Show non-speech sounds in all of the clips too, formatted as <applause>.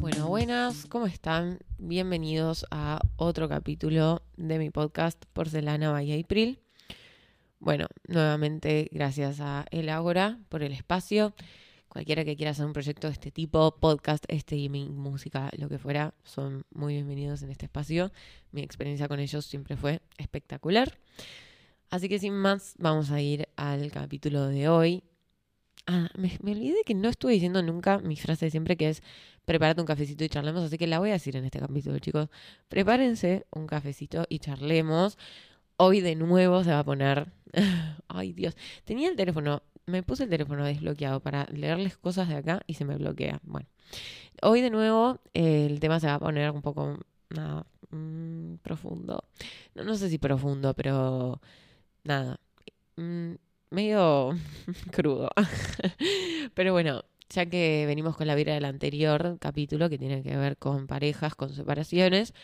Bueno, buenas, ¿cómo están? Bienvenidos a otro capítulo de mi podcast Porcelana by April. Bueno, nuevamente gracias a El Ágora por el espacio. Cualquiera que quiera hacer un proyecto de este tipo, podcast, streaming, música, lo que fuera, son muy bienvenidos en este espacio. Mi experiencia con ellos siempre fue espectacular. Así que sin más, vamos a ir al capítulo de hoy. Ah, me, me olvidé que no estuve diciendo nunca mi frase de siempre que es prepárate un cafecito y charlemos, así que la voy a decir en este capítulo, chicos. Prepárense un cafecito y charlemos. Hoy de nuevo se va a poner... <laughs> Ay Dios, tenía el teléfono, me puse el teléfono desbloqueado para leerles cosas de acá y se me bloquea. Bueno, hoy de nuevo eh, el tema se va a poner un poco nada, mm, profundo. No, sé si profundo, pero nada, mm, medio <laughs> crudo. <laughs> pero bueno, ya que venimos con la vida del anterior capítulo que tiene que ver con parejas, con separaciones,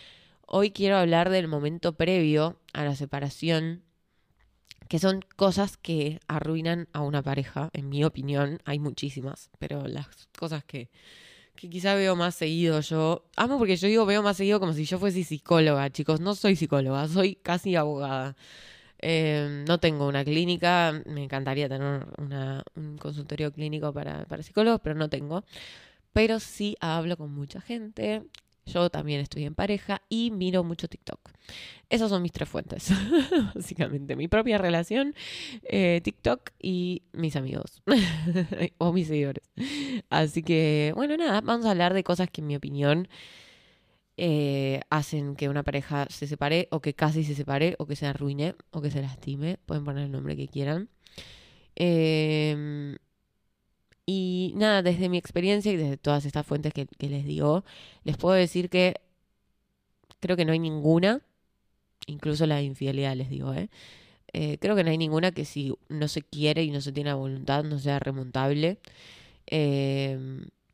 hoy quiero hablar del momento previo a la separación, que son cosas que arruinan a una pareja, en mi opinión, hay muchísimas, pero las cosas que, que quizá veo más seguido yo, amo porque yo digo veo más seguido como si yo fuese psicóloga, chicos, no soy psicóloga, soy casi abogada. Eh, no tengo una clínica, me encantaría tener un consultorio clínico para, para psicólogos, pero no tengo. Pero sí hablo con mucha gente, yo también estoy en pareja y miro mucho TikTok. Esas son mis tres fuentes, <laughs> básicamente. Mi propia relación, eh, TikTok y mis amigos <laughs> o mis seguidores. Así que, bueno, nada, vamos a hablar de cosas que en mi opinión eh, hacen que una pareja se separe o que casi se separe o que se arruine o que se lastime. Pueden poner el nombre que quieran. Eh, y nada, desde mi experiencia y desde todas estas fuentes que, les digo, les puedo decir que creo que no hay ninguna, incluso la infidelidad les digo, ¿eh? Eh, creo que no hay ninguna que si no se quiere y no se tiene la voluntad no sea remontable. Eh,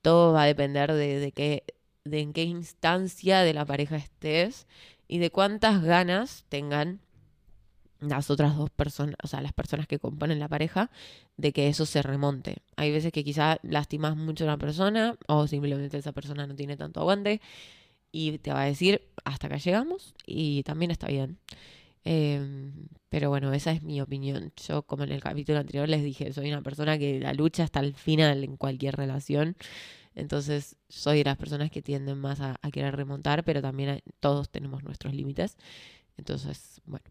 todo va a depender de, de, qué, de en qué instancia de la pareja estés y de cuántas ganas tengan las otras dos personas, o sea, las personas que componen la pareja, de que eso se remonte. Hay veces que quizá lastimas mucho a una persona o simplemente esa persona no tiene tanto aguante y te va a decir hasta acá llegamos y también está bien. Eh, pero bueno, esa es mi opinión. Yo, como en el capítulo anterior les dije, soy una persona que la lucha hasta el final en cualquier relación. Entonces, soy de las personas que tienden más a, querer remontar, pero también todos tenemos nuestros límites. Entonces, bueno.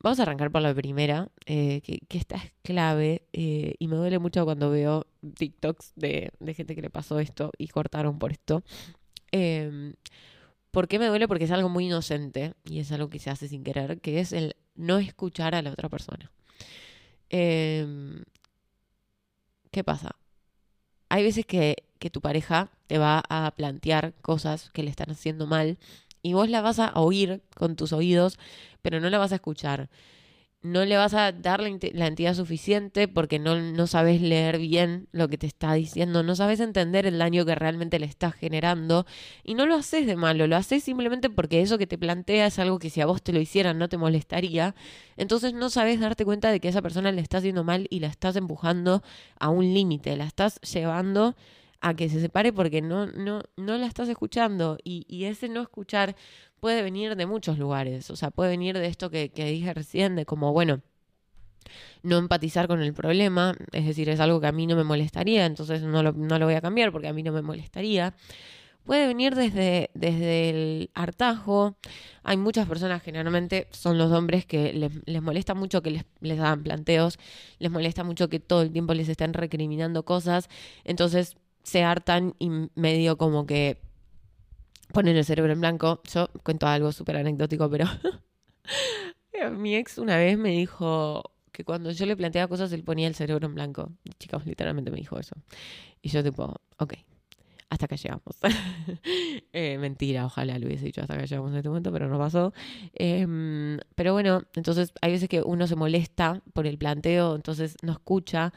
Vamos a arrancar por la primera, eh, que, esta es clave eh, y me duele mucho cuando veo TikToks de, gente que le pasó esto y cortaron por esto. Eh, ¿Por qué me duele? Porque es algo muy inocente y es algo que se hace sin querer, que es el no escuchar a la otra persona. Em, ¿Qué pasa? Hay veces que, que tu pareja te va a plantear cosas que le están haciendo mal y vos la vas a oír con tus oídos, pero no la vas a escuchar. No le vas a dar la, la entidad suficiente porque no, no, sabes leer bien lo que te está diciendo, no sabes entender el daño que realmente le estás generando y no lo haces de malo, lo haces simplemente porque eso que te plantea es algo que si a vos te lo hicieran no te molestaría. Entonces no sabes darte cuenta de que esa persona le está haciendo mal y la estás empujando a un límite, la estás llevando a que se separe porque no, no, no la estás escuchando. Y, y, ese no escuchar puede venir de muchos lugares. O sea, puede venir de esto que, que dije recién, de como, bueno, no empatizar con el problema, es decir, es algo que a mí no me molestaría, entonces no lo, no lo voy a cambiar porque a mí no me molestaría. Puede venir desde, desde el hartajo. Hay muchas personas, generalmente son los hombres, que les, les molesta mucho que les, les hagan planteos, les molesta mucho que todo el tiempo les estén recriminando cosas. Entonces se hartan y medio como que ponen el cerebro en blanco. Yo cuento algo súper anecdótico, pero <laughs> mi ex una vez me dijo que cuando yo le planteaba cosas él ponía el cerebro en blanco. Chicos, literalmente me dijo eso. Y yo tipo, ok, hasta acá llegamos. <laughs> eh, mentira, ojalá lo hubiese dicho hasta acá llegamos en este momento, pero no pasó. Eh, pero bueno, entonces hay veces que uno se molesta por el planteo, entonces no escucha.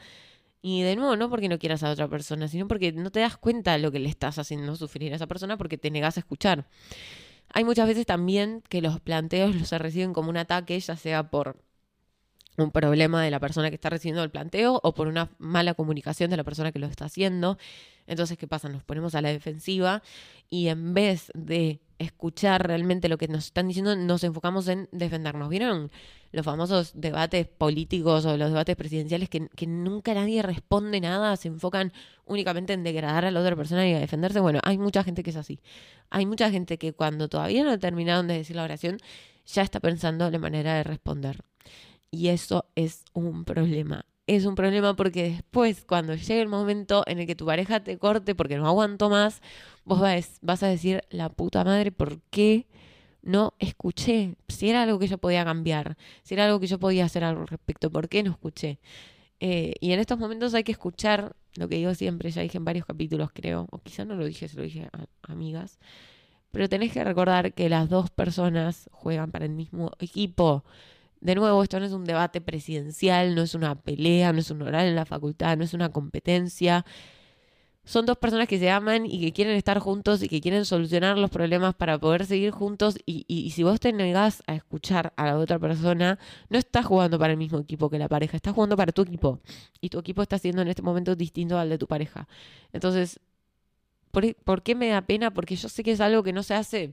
Y de nuevo, no porque no quieras a otra persona, sino porque no te das cuenta de lo que le estás haciendo sufrir a esa persona porque te negas a escuchar. Hay muchas veces también que los planteos <laughs> los reciben como un ataque, ya sea por un problema de la persona que está recibiendo el planteo o por una mala comunicación de la persona que lo está haciendo. Entonces, ¿qué pasa? Nos ponemos a la defensiva y en vez de escuchar realmente lo que nos están diciendo, nos enfocamos en defendernos. ¿Vieron los famosos debates políticos o los debates presidenciales que, que nunca nadie responde nada, se enfocan únicamente en degradar a la otra persona y a defenderse? Bueno, hay mucha gente que es así. Hay mucha gente que cuando todavía no terminaron de decir la oración, ya está pensando la manera de responder. Y eso es un problema. Es un problema porque después, cuando llegue el momento en el que tu pareja te corte porque no aguanto más, vos vas a decir, la puta madre, ¿por qué no escuché? Si era algo que yo podía cambiar, si era algo que yo podía hacer al respecto, ¿por qué no escuché? Eh, y en estos momentos hay que escuchar lo que digo siempre, ya dije en varios capítulos, creo, o quizás no lo dije, se lo dije a amigas, pero tenés que recordar que las dos personas juegan para el mismo equipo. De nuevo, esto no es un debate presidencial, no es una pelea, no es un oral en la facultad, no es una competencia. Son dos personas que se aman y que quieren estar juntos y que quieren solucionar los problemas para poder seguir juntos. Y, si vos te negás a escuchar a la otra persona, no estás jugando para el mismo equipo que la pareja, estás jugando para tu equipo. Y tu equipo está siendo en este momento distinto al de tu pareja. Entonces, ¿por, ¿por qué me da pena? Porque yo sé que es algo que no se hace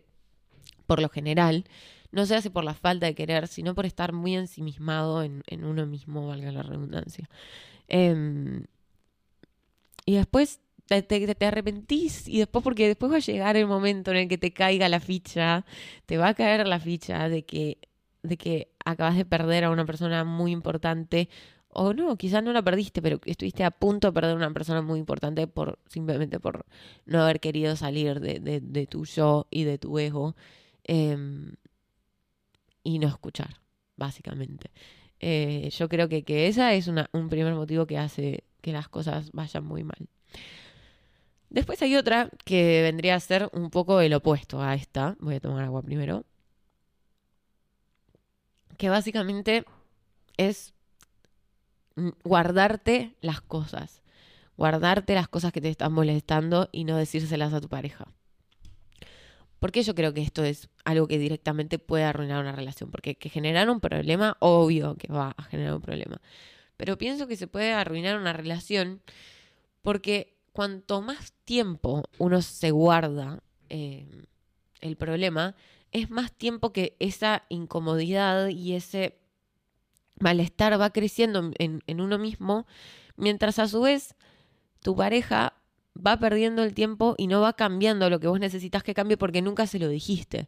por lo general no se hace por la falta de querer, sino por estar muy ensimismado en, uno mismo, valga la redundancia. Em, y después te, arrepentís y después porque después va a llegar el momento en el que te caiga la ficha, te va a caer la ficha de que, de que acabas de perder a una persona muy importante o no, quizás no la perdiste, pero estuviste a punto de perder a una persona muy importante por simplemente por no haber querido salir de, de, tu yo y de tu ego. Em, y no escuchar, básicamente. Eh, yo creo que, que esa es una, un primer motivo que hace que las cosas vayan muy mal. Después hay otra que vendría a ser un poco el opuesto a esta. Voy a tomar agua primero. Que básicamente es guardarte las cosas. Guardarte las cosas que te están molestando y no decírselas a tu pareja. ¿Por qué yo creo que esto es algo que directamente puede arruinar una relación? Porque que generar un problema, obvio que va a generar un problema. Pero pienso que se puede arruinar una relación porque cuanto más tiempo uno se guarda eh, el problema, es más tiempo que esa incomodidad y ese malestar va creciendo en, en uno mismo, mientras a su vez tu pareja va perdiendo el tiempo y no va cambiando lo que vos necesitas que cambie porque nunca se lo dijiste.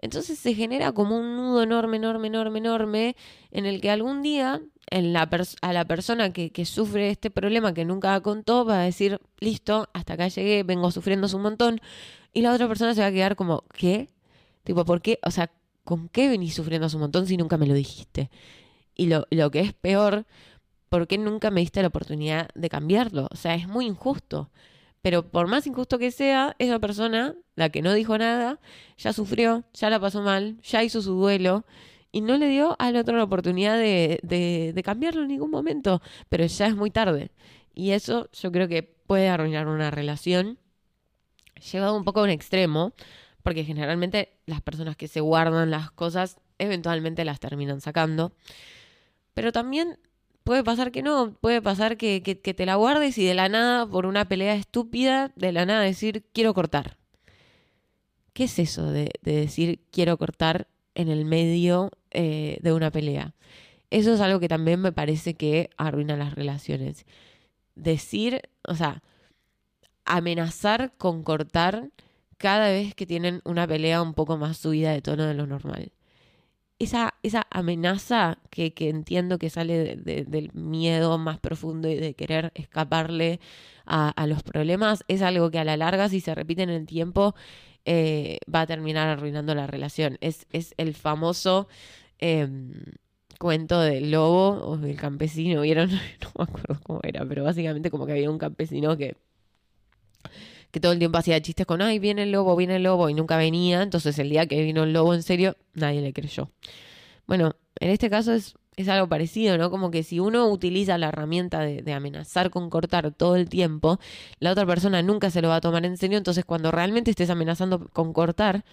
Entonces se genera como un nudo enorme, enorme, enorme, enorme, en el que algún día a la persona que, que, sufre este problema que nunca contó va a decir, listo, hasta acá llegué, vengo sufriendo un montón, y la otra persona se va a quedar como, ¿qué? Tipo, ¿por qué? O sea, ¿con qué venís sufriendo un montón si nunca me lo dijiste? Y lo, lo que es peor, ¿por qué nunca me diste la oportunidad de cambiarlo? O sea, es muy injusto. Pero por más injusto que sea, esa persona, la que no dijo nada, ya sufrió, ya la pasó mal, ya hizo su duelo y no le dio al otro la oportunidad de, de, cambiarlo en ningún momento. Pero ya es muy tarde. Y eso yo creo que puede arruinar una relación llevado un poco a un extremo, porque generalmente las personas que se guardan las cosas eventualmente las terminan sacando. Pero también puede pasar que no, puede pasar que, te la guardes y de la nada, por una pelea estúpida, de la nada decir quiero cortar. ¿Qué es eso de, decir quiero cortar en el medio eh, de una pelea? Eso es algo que también me parece que arruina las relaciones. Decir, o sea, amenazar con cortar cada vez que tienen una pelea un poco más subida de tono de lo normal esa, esa amenaza que, entiendo que sale del miedo más profundo y de querer escaparle a, los problemas, es algo que a la larga, si se repite en el tiempo, eh, va a terminar arruinando la relación. Es, es el famoso em, cuento del lobo o del campesino, ¿vieron? <laughs> No me acuerdo cómo era, pero básicamente como que había un campesino que que todo el tiempo hacía chistes con, ay, viene el lobo, viene el lobo, y nunca venía. Entonces el día que vino el lobo en serio, nadie le creyó. Bueno, en este caso es, es algo parecido, ¿no? Como que si uno utiliza la herramienta de, de, amenazar con cortar todo el tiempo, la otra persona nunca se lo va a tomar en serio. Entonces cuando realmente estés amenazando con cortar,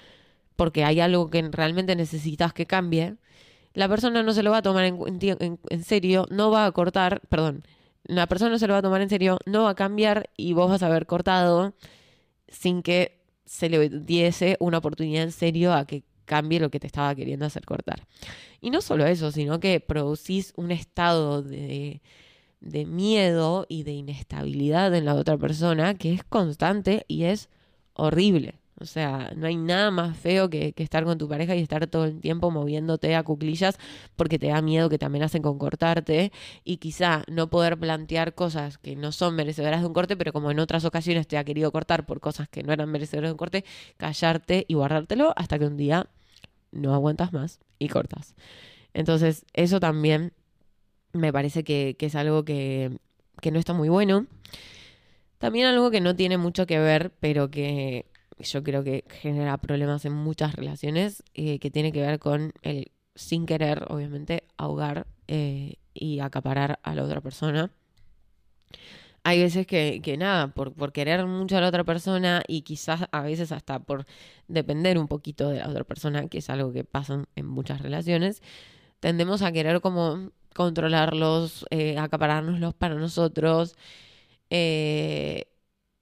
porque hay algo que realmente necesitas que cambie, la persona no se lo va a tomar en, en- en serio, no va a cortar, perdón, la persona no se lo va a tomar en serio, no va a cambiar y vos vas a haber cortado sin que se le diese una oportunidad en serio a que cambie lo que te estaba queriendo hacer cortar. Y no solo eso, sino que producís un estado de, de miedo y de inestabilidad en la otra persona que es constante y es horrible. O sea, no hay nada más feo que, estar con tu pareja y estar todo el tiempo moviéndote a cuclillas porque te da miedo que te amenacen con cortarte y quizá no poder plantear cosas que no son merecedoras de un corte, pero como en otras ocasiones te ha querido cortar por cosas que no eran merecedoras de un corte, callarte y guardártelo hasta que un día no aguantas más y cortas. Entonces, eso también me parece que, es algo que no está muy bueno. También algo que no tiene mucho que ver, pero que yo creo que genera problemas en muchas relaciones, eh, que tiene que ver con el sin querer, obviamente, ahogar eh, y acaparar a la otra persona. Hay veces que, que nada, por, por querer mucho a la otra persona y quizás a veces hasta por depender un poquito de la otra persona, que es algo que pasa en- muchas relaciones, tendemos a querer como controlarlos, eh, acaparárnoslos para nosotros. eh,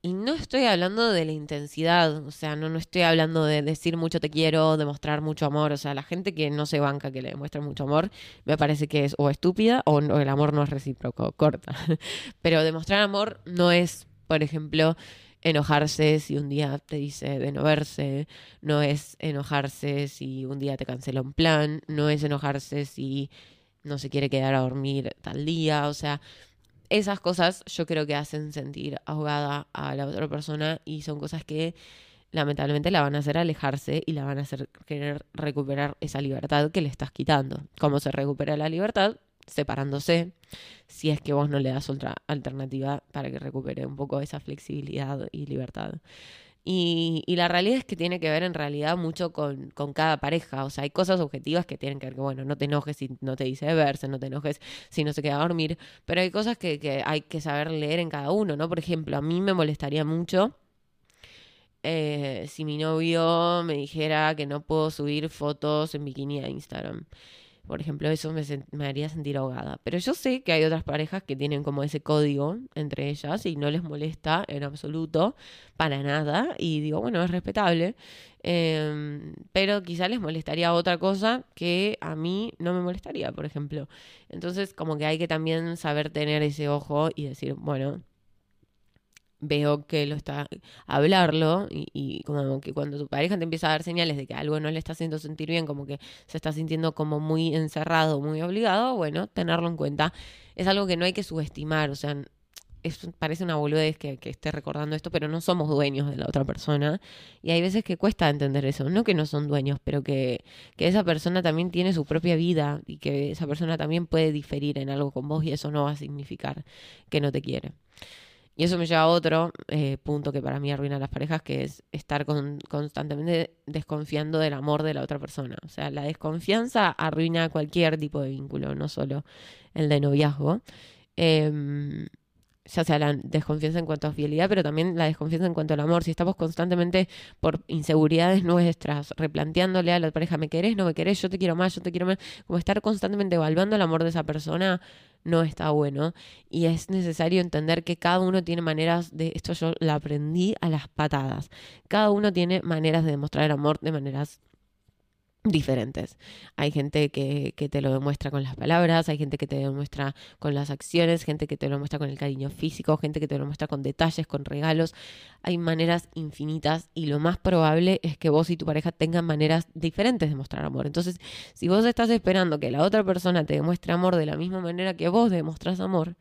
y no estoy hablando de la intensidad, o sea, no, no estoy hablando de decir mucho te quiero, de mostrar mucho amor, o sea, la gente que no se banca, que le demuestra mucho amor, me parece que es o estúpida o, no- el amor no es recíproco, <laughs> corta. Pero demostrar amor no es, por ejemplo, enojarse si un día te dice de no verse, no es enojarse si un día te cancela un plan, no es enojarse si no se quiere quedar a dormir tal día, o sea, esas cosas yo creo que hacen sentir ahogada a la otra persona y son cosas que lamentablemente la van a hacer alejarse y la van a hacer querer recuperar esa libertad que le estás quitando. ¿Cómo se recupera la libertad? Separándose, si es que vos no le das otra alternativa para que recupere un poco esa flexibilidad y libertad. Y, y la realidad es que tiene que ver en realidad mucho con, con cada pareja. O sea, hay cosas objetivas que tienen que ver que, bueno, no te enojes si no te dice de verse, no te enojes si no se queda a dormir. Pero hay cosas que, que hay que saber leer en cada uno, ¿no? Por ejemplo, a mí me molestaría mucho eh, si mi novio me dijera que no puedo subir fotos en bikini a Instagram. Por ejemplo, eso me, haría sentir ahogada. Pero yo sé que hay otras parejas que tienen como ese código entre ellas y no les molesta en absoluto, para nada. Y digo, bueno, es respetable. Em, pero quizá les molestaría otra cosa que a mí no me molestaría, por ejemplo. Entonces, como que hay que también saber tener ese ojo y decir, bueno, veo que lo está hablarlo y, como que cuando tu pareja te empieza a dar señales de que algo no le está haciendo sentir bien, como que se está sintiendo como muy encerrado, muy obligado, bueno, tenerlo en cuenta. Es algo que no hay que subestimar, o sea, es, parece una boludez que, que esté recordando esto, pero no somos dueños de la otra persona. Y hay veces que cuesta entender eso. No que no son dueños, pero que, que esa persona también tiene su propia vida y que esa persona también puede diferir en algo con vos y eso no va a significar que no te quiere. Y eso me lleva a otro eh, punto que para mí arruina a las parejas, que es estar con- constantemente desconfiando del amor de la otra persona. O sea, la desconfianza arruina cualquier tipo de vínculo, no solo el de noviazgo. Em, ya sea la desconfianza en cuanto a fidelidad, pero también la desconfianza en cuanto al amor. Si estamos constantemente por inseguridades <laughs> nuestras, replanteándole a la pareja, ¿me querés? ¿No me querés? Yo te quiero más, yo te quiero más. Como estar constantemente evaluando el amor de esa persona no está bueno. Y es necesario entender que cada uno tiene maneras de, esto yo lo aprendí a las patadas, cada uno tiene maneras de demostrar el amor de maneras diferentes. Hay gente que, que te lo demuestra con las palabras, hay gente que te demuestra con las acciones, gente que te lo muestra con el cariño físico, gente que te lo muestra con detalles, con regalos. Hay maneras infinitas y lo más probable es que vos y tu pareja tengan maneras diferentes de mostrar amor. Entonces, si vos estás esperando que la otra persona te demuestre amor de la misma manera que vos demostrás amor,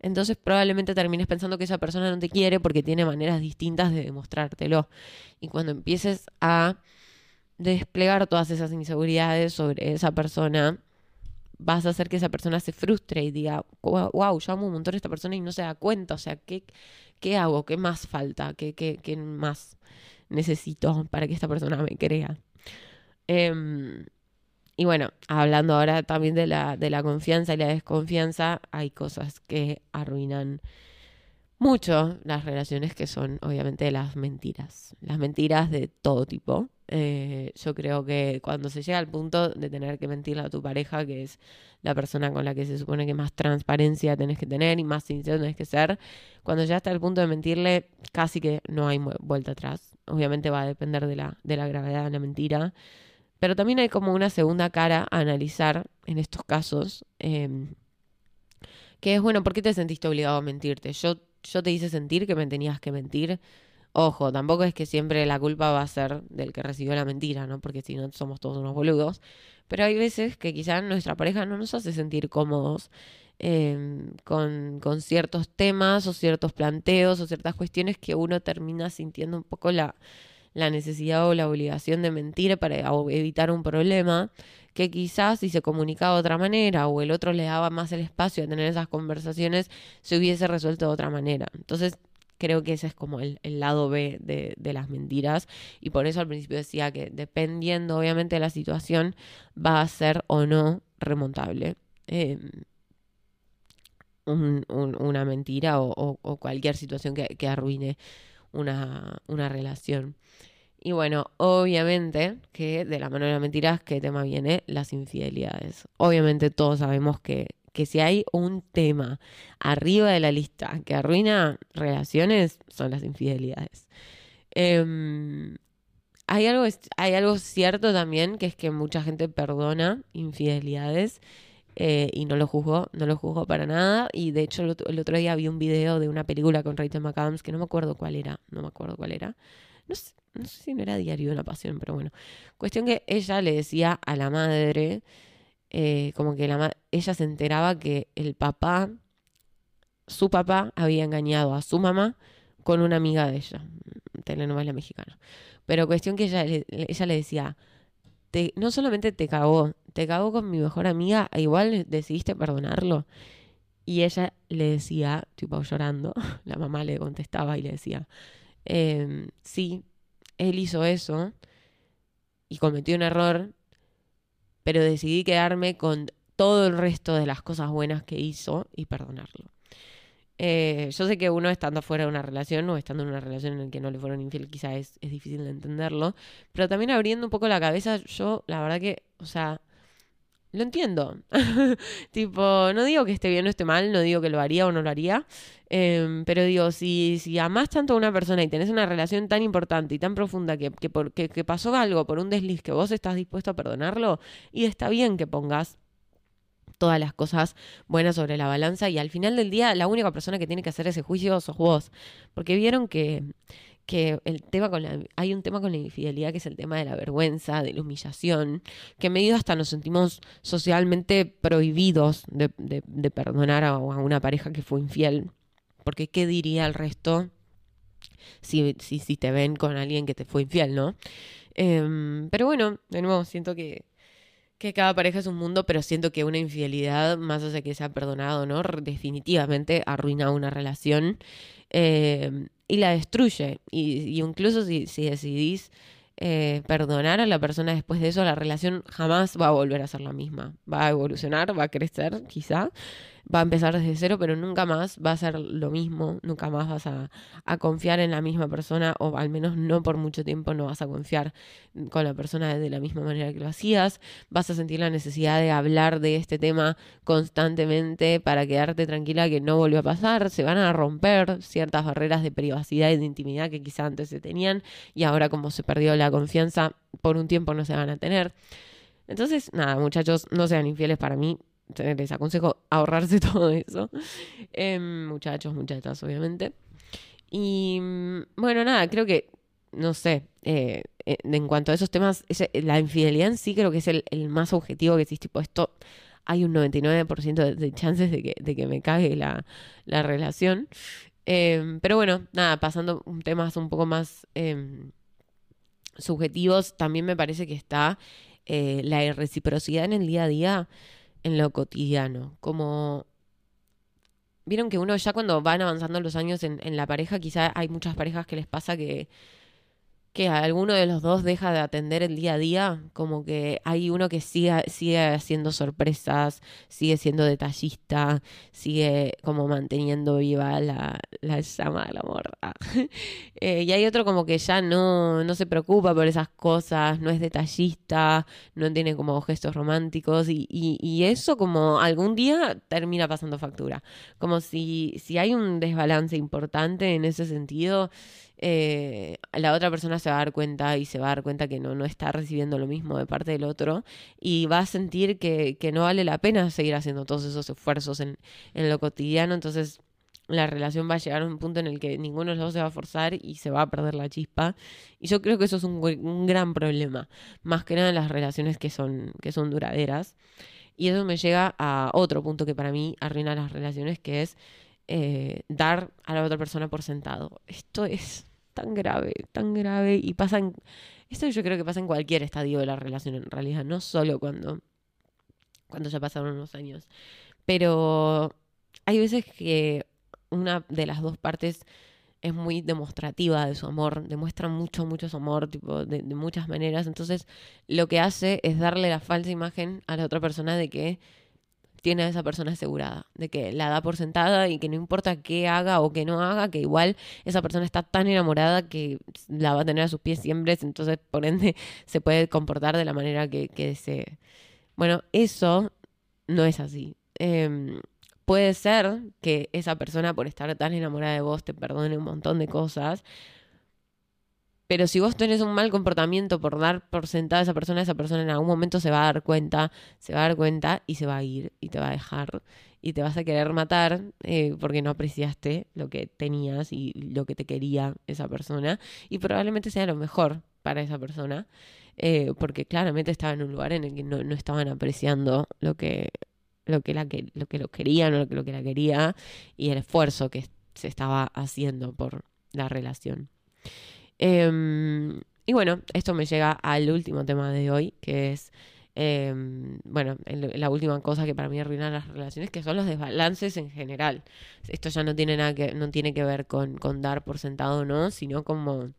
entonces probablemente termines pensando que esa persona no te quiere porque tiene maneras distintas de demostrártelo. Y cuando empieces a desplegar todas esas inseguridades sobre esa persona, vas a hacer que esa persona se frustre y diga, wow, yo amo un montón a esta persona y no se da cuenta, o sea, ¿qué, qué hago? ¿Qué más falta? ¿Qué, qué, qué más necesito para que esta persona me crea? Em, y bueno, hablando ahora también de la, de la confianza y la desconfianza, hay cosas que arruinan mucho las relaciones que son obviamente las mentiras, las mentiras de todo tipo, Eh, yo creo que cuando se llega al punto de tener que mentirle a tu pareja, que es la persona con la que se supone que más transparencia tenés que tener y más sincero tenés que ser, cuando ya está al punto de mentirle, casi que no hay vuelta atrás. Obviamente va a depender de la, de la gravedad de la mentira. Pero también hay como una segunda cara a analizar en estos casos, em, que es, bueno, ¿por qué te sentiste obligado a mentirte? Yo, yo te hice sentir que me tenías que mentir Ojo, tampoco es que siempre la culpa va a ser del que recibió la mentira, ¿no? Porque si no somos todos unos boludos. Pero hay veces que quizás nuestra pareja no nos hace sentir cómodos em, con, con, ciertos temas o ciertos planteos o ciertas cuestiones que uno termina sintiendo un poco la, la necesidad o la obligación de mentir para evitar un problema que quizás si se comunicaba de otra manera o el otro le daba más el espacio a tener esas conversaciones, se hubiese resuelto de otra manera. Entonces, creo que ese es como el, lado B de, las mentiras y por eso al principio decía que dependiendo obviamente de la situación va a ser o no remontable em, una mentira o, cualquier situación que, arruine una, una, relación. Y bueno, obviamente que de la mano de las mentiras, ¿qué tema viene? Las infidelidades. Obviamente todos sabemos que que si hay un tema arriba de la lista que arruina relaciones, son las infidelidades. Em, hay, algo, hay algo cierto también, que es que mucha gente perdona infidelidades eh, y no lo juzgo, no lo juzgo para nada. Y de hecho el otro, día vi un video de una película con Rachel McAdams que no me acuerdo cuál era, no me acuerdo cuál era. No sé, no sé si no era Diario de una Pasión, pero bueno. Cuestión que ella le decía a la madre eh, como que la, ella se enteraba que el papá, su papá, había engañado a su mamá con una amiga de ella, telenovela mexicana. Pero cuestión que ella, ella le decía, te, no solamente te cagó, te cagó con mi mejor amiga, e igual decidiste perdonarlo. Y ella le decía, tipo llorando, <laughs> la mamá le contestaba y le decía, eh, sí, él hizo eso y cometió un error, pero decidí quedarme con todo el resto de las cosas buenas que hizo y perdonarlo. Eh, yo sé que uno estando fuera de una relación o estando en una relación en la que no le fueron infiel, quizás es, es difícil de entenderlo, pero también abriendo un poco la cabeza, yo la verdad que, o sea, lo entiendo. <laughs> tipo, no digo que esté bien o esté mal, no digo que lo haría o no lo haría. Em, pero digo, si, si amás tanto a una persona y tenés una relación tan importante y tan profunda que, que, que, que pasó algo por un desliz que vos estás dispuesto a perdonarlo, y está bien que pongas todas las cosas buenas sobre la balanza y al final del día la única persona que tiene que hacer ese juicio sos vos. Porque vieron que que el tema con la, hay un tema con la infidelidad que es el tema de la vergüenza, de la humillación, que medio hasta nos sentimos socialmente prohibidos de, de, perdonar a, una pareja que fue infiel. Porque ¿qué diría el resto si, si, si te ven con alguien que te fue infiel, no? Em, pero bueno, de nuevo, siento que, que cada pareja es un mundo, pero siento que una infidelidad, más allá de que sea perdonado, ¿no? Definitivamente arruina una relación. Eh, y la destruye. Y, incluso si, si decidís eh, perdonar a la persona después de eso, la relación jamás va a volver a ser la misma. Va a evolucionar, va a crecer, quizá, va a empezar desde cero, pero nunca más va a ser lo mismo, nunca más vas a, confiar en la misma persona, o al menos no por mucho tiempo no vas a confiar con la persona de la misma manera que lo hacías, vas a sentir la necesidad de hablar de este tema constantemente para quedarte tranquila que no volvió a pasar, se van a romper ciertas barreras de privacidad y de intimidad que quizá antes se tenían y ahora como se perdió la confianza, por un tiempo no se van a tener. Entonces, nada, muchachos, no sean infieles para mí, les aconsejo ahorrarse <laughs> todo eso. Em, muchachos, muchachas, obviamente. Y mm, bueno, nada, creo que, no sé, eh, eh, en cuanto a esos temas, la infidelidad en sí creo que es el, más objetivo que existe. Tipo, esto hay un 99% de, chances de que, de que me cague la, la relación. Em, pero bueno, nada, pasando temas un poco más em, subjetivos, también me parece que está eh, la reciprocidad en el día a día en lo cotidiano. Como vieron que uno ya cuando van avanzando los años en, la pareja, quizá hay muchas parejas que les pasa que que alguno de los dos deja de atender el día a día, como que hay uno que sigue, sigue haciendo sorpresas, sigue siendo detallista, sigue como manteniendo viva la, la llama del amor. <laughs> Eh, y hay otro como que ya no, no se preocupa por esas cosas, no es detallista, no tiene como gestos románticos y, y, eso como algún día termina pasando factura. Como si, si hay un desbalance importante en ese sentido, eh, la otra persona se va a dar cuenta y se va a dar cuenta que no, no está recibiendo lo mismo de parte del otro y va a sentir que, que no vale la pena seguir haciendo todos esos esfuerzos en, en lo cotidiano. Entonces la relación va a llegar a un punto en el que ninguno de los dos se va a forzar y se va a perder la chispa. Y yo creo que eso es un, gran problema, más que nada en las relaciones que son, que son duraderas. Y eso me llega a otro punto que para mí arruina las relaciones, que es eh, dar a la otra persona por sentado. Esto es tan grave, tan grave y pasa en... Esto yo creo que pasa en cualquier estadio de la relación en realidad, no solo cuando, cuando ya pasaron unos años. Pero hay veces que una de las dos partes es muy demostrativa de su amor, demuestra mucho, mucho su amor, tipo, de, muchas maneras. Entonces, lo que hace es darle la falsa imagen a la otra persona de que tiene a esa persona asegurada, de que la da por sentada y que no importa qué haga o qué no haga, que igual esa persona está tan enamorada que la va a tener a sus pies siempre, entonces por ende <laughs> se puede comportar de la manera que, que desee. Bueno, eso no es así. Em, Puede ser que esa persona por estar tan enamorada de vos te perdone un montón de cosas, pero si vos tenés un mal comportamiento por dar por sentada a esa persona, esa persona en algún momento se va a dar cuenta, se va a dar cuenta y se va a ir y te va a dejar y te vas a querer matar eh, porque no apreciaste lo que tenías y lo que te quería esa persona y probablemente sea lo mejor para esa persona eh, porque claramente estaba en un lugar en el que no, no estaban apreciando lo que lo que, la que, lo que querían o lo que, lo que la quería y el esfuerzo que se estaba haciendo por la relación. Em, y bueno, esto me llega al último tema de hoy, que es, em, bueno, la última cosa que para mí arruina las relaciones, que son los desbalances en general. Esto ya no tiene nada que, no tiene que ver con, con dar por sentado o no, sino como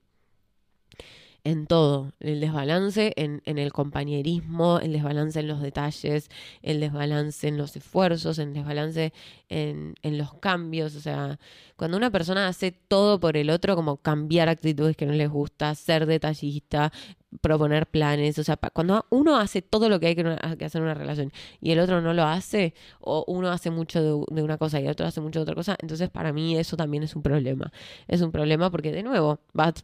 en todo, el desbalance en, en, el compañerismo, el desbalance en los detalles, el desbalance en los esfuerzos, el desbalance en, en, los cambios. O sea, cuando una persona hace todo por el otro, como cambiar actitudes que no les gusta, ser detallista, proponer planes, o sea, cuando uno hace todo lo que hay que, hacer en una relación y el otro no lo hace, o uno hace mucho de, una cosa y el otro hace mucho de otra cosa, entonces para mí eso también es un problema. Es un problema porque de nuevo,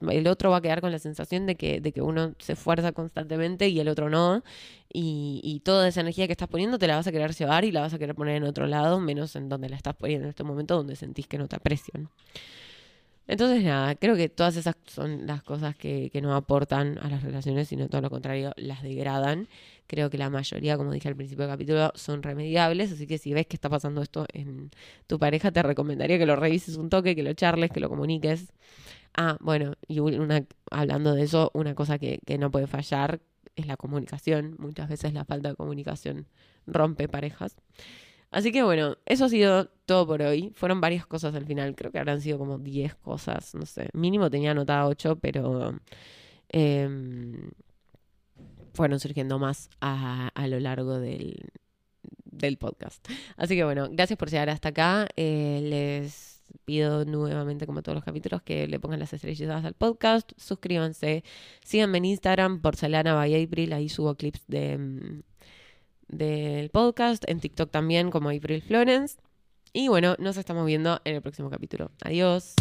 el otro va a quedar con la sensación de que, de que uno se esfuerza constantemente y el otro no, y, y toda esa energía que estás poniendo te la vas a querer llevar y la vas a querer poner en otro lado, menos en donde la estás poniendo en este momento donde sentís que no te aprecian. Entonces, nada, creo que todas esas son las cosas que, que, no aportan a las relaciones, sino todo lo contrario, las degradan. Creo que la mayoría, como dije al principio del capítulo, son remediables, así que si ves que está pasando esto en tu pareja, te recomendaría que lo revises un toque, que lo charles, que lo comuniques. Ah, bueno, y una, hablando de eso, una cosa que, que no puede fallar es la comunicación. Muchas veces la falta de comunicación rompe parejas. Así que bueno, eso ha sido todo por hoy. Fueron varias cosas al final, creo que habrán sido como 10 cosas, no sé. Mínimo tenía anotada 8, pero em, fueron surgiendo más a, a lo largo del, del, podcast. Así que bueno, gracias por llegar hasta acá. Eh, les pido nuevamente, como todos los capítulos, que le pongan las estrellitas al podcast. Suscríbanse. Síganme en Instagram, Porcelana by April. Ahí subo clips de em, del podcast, en TikTok también como April Florence. Y bueno, nos estamos viendo en el próximo capítulo. Adiós.